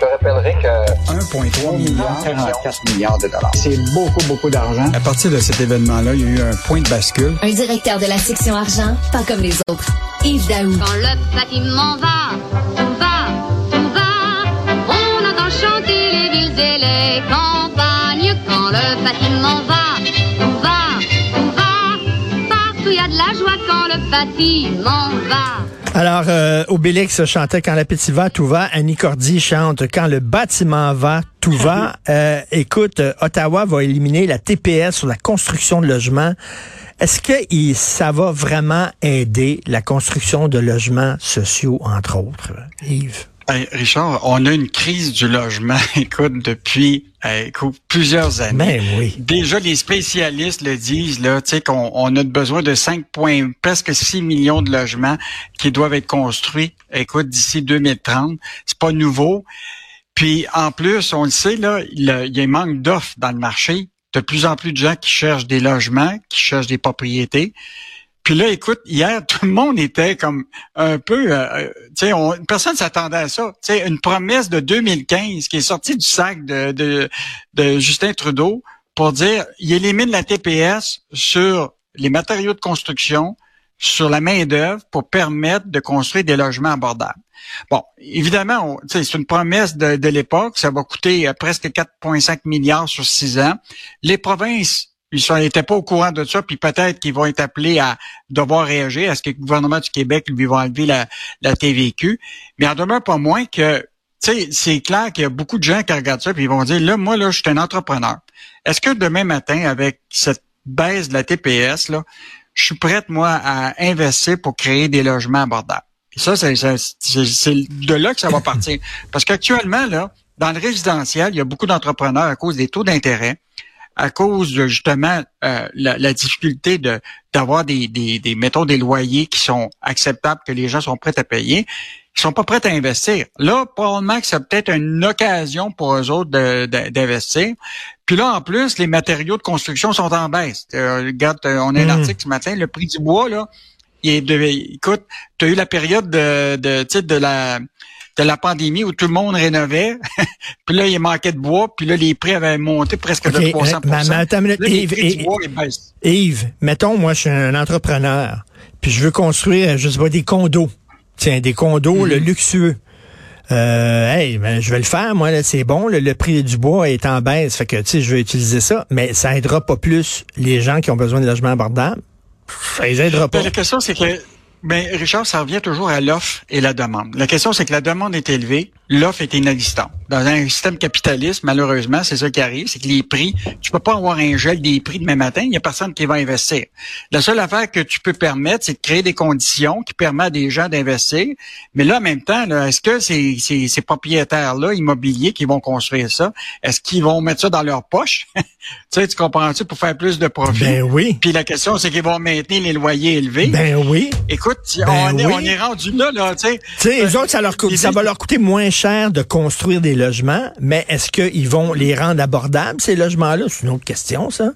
te rappellerai que 1,3 milliard, 44 milliards de dollars. c'est beaucoup, beaucoup d'argent. À partir de cet événement-là, il y a eu un point de bascule. Un directeur de la section argent, pas comme les autres. Yves Daou. Quand le bâtiment va, tout va, tout va, on entend chanter les villes et les campagnes. Quand le bâtiment va, tout va, tout va, partout y a de la joie quand le bâtiment va. Alors, euh, Obélix chantait Quand l'appétit va, tout va. Annie Cordy chante Quand le bâtiment va, tout va. Euh, écoute, Ottawa va éliminer la TPS sur la construction de logements. Est-ce que il- ça va vraiment aider la construction de logements sociaux, entre autres, Yves? Hey, Richard, on a une crise du logement, écoute, depuis euh, écoute, plusieurs années. Ben oui. Déjà, les spécialistes le disent, là, tu sais, qu'on on a besoin de 5 points, presque 6 millions de logements qui doivent être construits, écoute, d'ici 2030. C'est pas nouveau. Puis, en plus, on le sait, là, il y a- il y a un manque d'offres dans le marché. De plus en plus de gens qui cherchent des logements, qui cherchent des propriétés. Puis là, écoute, hier, tout le monde était comme un peu, euh, euh, tu sais, on- personne s'attendait à ça. Tu sais, une promesse de 2015 qui est sortie du sac de, Justin Trudeau pour dire, il élimine la TPS sur les matériaux de construction, sur la main d'œuvre pour permettre de construire des logements abordables. Bon, évidemment, c'est une promesse de, l'époque. Ça va coûter euh, presque 4,5 milliards sur six ans. Les provinces ils n'étaient pas au courant de ça, puis peut-être qu'ils vont être appelés à devoir réagir. Est-ce que le gouvernement du Québec lui va enlever la, la TVQ? Mais en demeure pas moins que, tu sais, c'est clair qu'il y a beaucoup de gens qui regardent ça, puis ils vont dire, là, moi, là, je suis un entrepreneur. Est-ce que demain matin, avec cette baisse de la TPS, là, je suis prête, moi, à investir pour créer des logements abordables? Et ça, c'est de là que ça va partir. Parce qu'actuellement, là, dans le résidentiel, il y a beaucoup d'entrepreneurs à cause des taux d'intérêt à cause de justement euh, la, la difficulté de d'avoir des, des, des mettons des loyers qui sont acceptables, que les gens sont prêts à payer, ils sont pas prêts à investir. Là, probablement que c'est peut-être une occasion pour eux autres d'investir. Puis là, en plus, les matériaux de construction sont en baisse. Euh, regarde, euh, on a un Mm. article ce matin, le prix du bois, là, il est de, écoute, tu as eu la période de, de, de la de la pandémie où tout le monde rénovait, puis là, il manquait de bois, puis là, les prix avaient monté presque de OK, 300 mais- mais attends Là, les Yves, prix du Yves, bois, ils baissent. Yves, mettons, moi, je suis un entrepreneur, puis je veux construire, je sais pas, des condos. Tiens, des condos, le luxueux. Euh, hey, ben, je vais le faire, moi, là, c'est bon, le, le prix du bois est en baisse, fait que, tu sais, je vais utiliser ça, mais ça aidera pas plus les gens qui ont besoin de logements abordables. Ça les aidera pas. Ben, la question, c'est que, ben, Richard, ça revient toujours à l'offre et la demande. La question, c'est que la demande est élevée, l'offre est inexistante. Dans un système capitaliste, malheureusement, c'est ça qui arrive, c'est que les prix, tu peux pas avoir un gel des prix demain matin, il y a personne qui va investir. La seule affaire que tu peux permettre, c'est de créer des conditions qui permettent à des gens d'investir. Mais là, en même temps, est-ce que ces, ces, ces propriétaires-là, immobiliers qui vont construire ça, est-ce qu'ils vont mettre ça dans leur poche? tu sais, tu comprends-tu, pour faire plus de profit? Ben oui. Puis la question, c'est qu'ils vont maintenir les loyers élevés. Ben oui. Écoute, Ben on, est, oui. on est rendu là, là, tu sais. Tu sais, les autres, ça, leur coûte, ça va leur coûter moins cher de construire des logements, mais est-ce qu'ils vont les rendre abordables, ces logements-là? C'est une autre question, ça.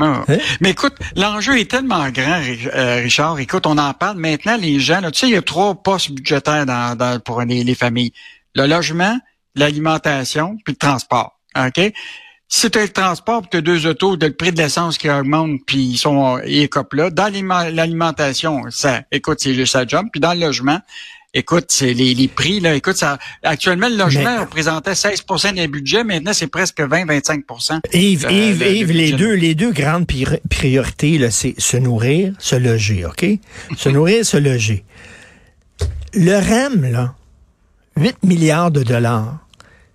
Ah. Hein? Mais écoute, l'enjeu est tellement grand, euh, Richard. Écoute, on en parle maintenant. Les gens, là, tu sais, il y a trois postes budgétaires dans, dans- pour les, les familles. Le logement, l'alimentation, puis le transport. OK? Si tu as le transport, puis tu as deux autos, de le prix de l'essence qui augmente, puis ils sont ils écopent là. Dans l'alimentation, ça, écoute, c'est juste ça job. Puis dans le logement, écoute, c'est les, les prix, là, écoute, ça, actuellement, le logement représentait 16% des budgets. Maintenant, c'est presque 20-25 Yves, Euh, Yves, le- Yves, le les deux, les deux grandes pri- priorités, là, c'est se nourrir, se loger, OK? se nourrir, se loger. Le REM, là, 8 milliards de dollars.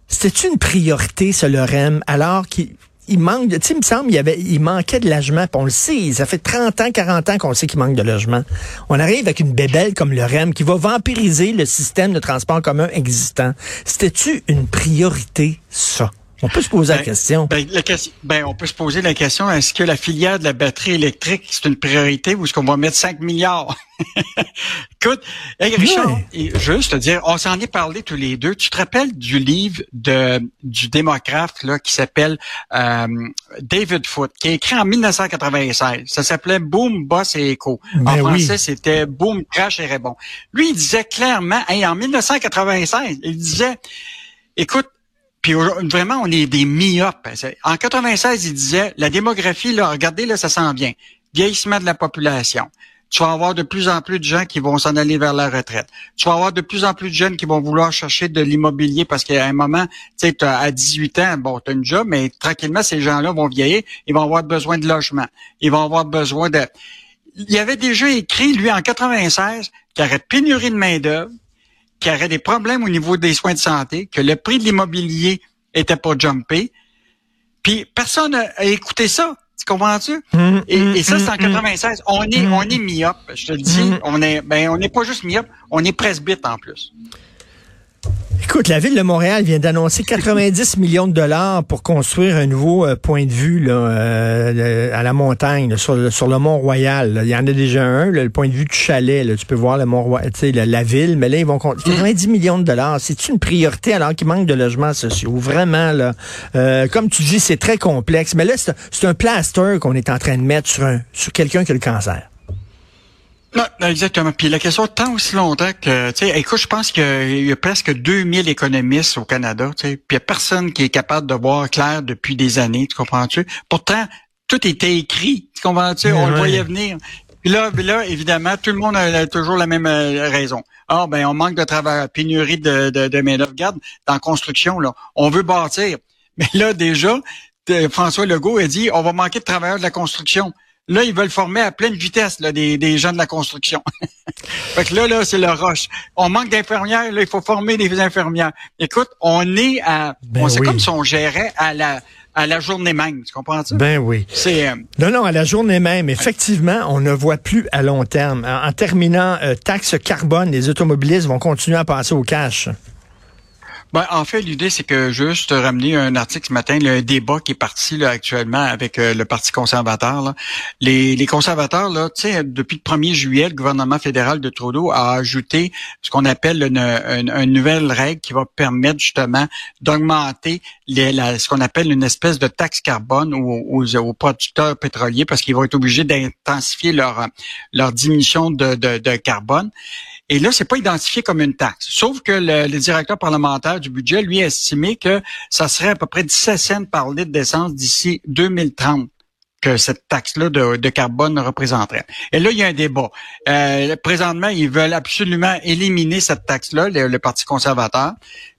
C'était une priorité, ce le REM, alors qu'il il manque tu sais, il me semble, il, y avait, il manquait de logement, puis on le sait, ça fait 30 ans, 40 ans qu'on sait qu'il manque de logement. On arrive avec une bébelle comme le REM qui va vampiriser le système de transport commun existant. C'était-tu une priorité, ça? On peut se poser la Ben, question. Ben, la question- ben, on peut se poser la question, est-ce que la filière de la batterie électrique, c'est une priorité ou est-ce qu'on va mettre 5 milliards? Écoute, hey, Richard, juste te dire, on s'en est parlé tous les deux. Tu te rappelles du livre de du démocrate là, qui s'appelle euh, David Foote, qui est écrit en 1996. Ça s'appelait Boom, Boss et Echo. en Ben oui. français, c'était Boom, Crash et Rebond. Lui, il disait clairement, hey, en 1996, il disait Écoute, vraiment, on est des myopes. En 96, il disait, la démographie, là, regardez, là, ça sent bien. Vieillissement de la population. Tu vas avoir de plus en plus de gens qui vont s'en aller vers la retraite. Tu vas avoir de plus en plus de jeunes qui vont vouloir chercher de l'immobilier parce qu'à un moment, tu sais, à 18 ans, bon, tu as une job, mais tranquillement, ces gens-là vont vieillir. Ils vont avoir besoin de logement. Ils vont avoir besoin de... Il avait déjà écrit, lui, en 96, qu'il y aurait pénurie de main-d'œuvre, qu'il y aurait des problèmes au niveau des soins de santé, que le prix de l'immobilier était pas jumpé. Puis personne n'a écouté ça. Tu comprends-tu? Et, hum, et, ça, c'est en hum, 96. On est, on est myope. Je te le dis, on est, ben, on n'est pas juste myope, on est presbyte en plus. Écoute, la ville de Montréal vient d'annoncer 90 millions de dollars pour construire un nouveau euh, point de vue là, euh, à la montagne, là, sur, le, sur le Mont-Royal. là. Il y en a déjà un, le point de vue du chalet. Tu peux voir le Mont-Royal, tu sais, la, la ville, mais là, ils vont... con- 90 millions de dollars. C'est une priorité alors qu'il manque de logements sociaux? Vraiment, là. Euh, comme tu dis, c'est très complexe. Mais là, c'est un plaster qu'on est en train de mettre sur, un, sur quelqu'un qui a le cancer. Non, exactement. Puis la question tant aussi longtemps que, tu sais, écoute, je pense qu'il y a presque 2000 économistes au Canada, tu sais, puis il y a personne qui est capable de voir clair depuis des années, tu comprends-tu? Pourtant, tout était écrit, tu comprends-tu? On le voyait venir. Puis là, là, évidemment, tout le monde a, toujours la même euh, raison. Ah, ben, on manque de travail, pénurie de, de, de main-d'œuvre. Regarde, dans la construction, là, on veut bâtir. Mais là, déjà, François Legault a dit, on va manquer de travailleurs de la construction. Là, ils veulent former à pleine vitesse là, des, des gens de la construction. fait que là, là, c'est le rush. On manque d'infirmières, là, il faut former des infirmières. Écoute, on est à. Ben on c'est oui. comme si on gérait à la à la journée même. Tu comprends-tu? Ben oui. c'est. euh, Non, non, à la journée même. Effectivement, on ne voit plus à long terme. En, en terminant, euh, taxe carbone, les automobilistes vont continuer à passer au cash. Ben, en fait, l'idée, c'est que juste ramener un article ce matin, un débat qui est parti là, actuellement avec euh, le Parti conservateur. là. Les, les conservateurs, là, depuis le 1er juillet, le gouvernement fédéral de Trudeau a ajouté ce qu'on appelle une, une- nouvelle règle qui va permettre justement d'augmenter ce qu'on appelle une espèce de taxe carbone aux, aux- aux producteurs pétroliers parce qu'ils vont être obligés d'intensifier leur, leur diminution de, de- de carbone. Et là, c'est pas identifié comme une taxe. Sauf que le, le directeur parlementaire du budget, lui, a estimé que ça serait à peu près 17 cents par litre d'essence d'ici 2030 que cette taxe-là de, de carbone représenterait. Et là, il y a un débat. Euh, présentement, ils veulent absolument éliminer cette taxe-là, le, le Parti conservateur.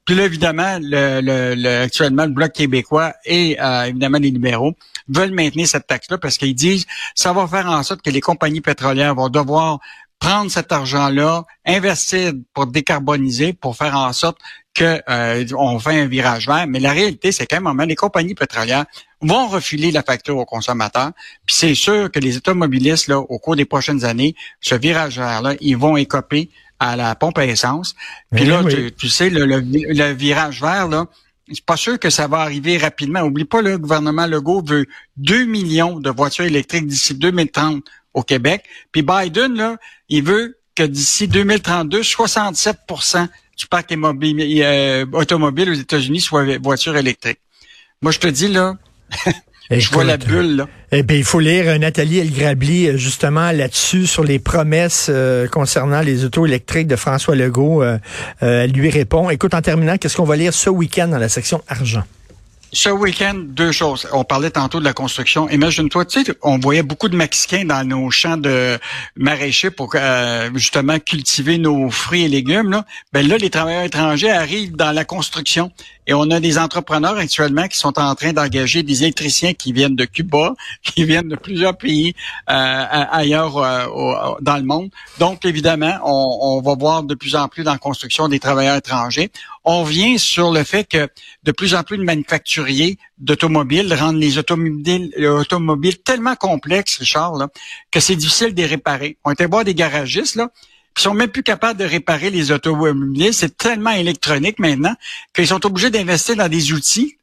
Puis là, évidemment, le, le- le- actuellement, le Bloc québécois et euh, évidemment les libéraux veulent maintenir cette taxe-là parce qu'ils disent ça va faire en sorte que les compagnies pétrolières vont devoir prendre cet argent-là, investir pour décarboniser, pour faire en sorte que euh, on fait un virage vert. Mais la réalité, c'est qu'à un moment, les compagnies pétrolières vont refiler la facture aux consommateurs. Puis c'est sûr que les automobilistes, là, au cours des prochaines années, ce virage vert-là, ils vont écoper à la pompe à essence. Puis Oui, là, oui. tu, tu sais, le, le- le virage vert, là, c'est pas sûr que ça va arriver rapidement. Oublie pas, le gouvernement Legault veut 2 millions de voitures électriques d'ici 2030 au Québec. Puis Biden, là, il veut que d'ici 2032, 67% du parc euh, automobile aux États-Unis soit voitures électriques. Moi, je te dis, là, je vois la bulle, là. Eh bien, il faut lire euh, Nathalie Elgrabli euh, justement là-dessus sur les promesses euh, concernant les autos électriques de François Legault. Euh, elle lui répond. Écoute, en terminant, qu'est-ce qu'on va lire ce week-end dans la section argent? Ce week-end, deux choses. On parlait tantôt de la construction. Imagine-toi, tu sais, on voyait beaucoup de Mexicains dans nos champs de maraîchers pour euh, justement cultiver nos fruits et légumes. Là. Ben là, les travailleurs étrangers arrivent dans la construction et on a des entrepreneurs actuellement qui sont en train d'engager des électriciens qui viennent de Cuba, qui viennent de plusieurs pays euh, ailleurs euh, dans le monde. Donc, évidemment, on, va voir de plus en plus dans la construction des travailleurs étrangers. On vient sur le fait que de plus en plus de manufacturiers d'automobiles rendent les automobiles, les tellement complexes, Richard, que c'est difficile de les réparer. On était voir des garagistes, là, qui sont même plus capables de réparer les automobiles. C'est tellement électronique maintenant qu'ils sont obligés d'investir dans des outils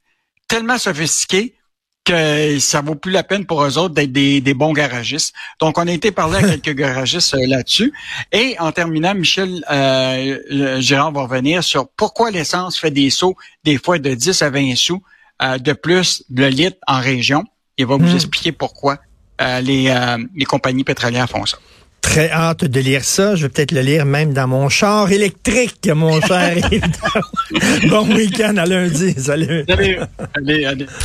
tellement sophistiqués que ça vaut plus la peine pour eux autres d'être des, des bons garagistes. Donc, on a été parler à quelques garagistes euh, là-dessus. Et en terminant, Michel euh, Gérard va revenir sur pourquoi l'essence fait des sauts des fois de 10 à 20 sous euh, de plus le litre en région. Il va vous Hmm. expliquer pourquoi euh, les, euh, les compagnies pétrolières font ça. Très hâte de lire ça. Je vais peut-être le lire même dans mon char électrique, mon cher. Bon week-end à lundi. Salut. Allez, allez, allez.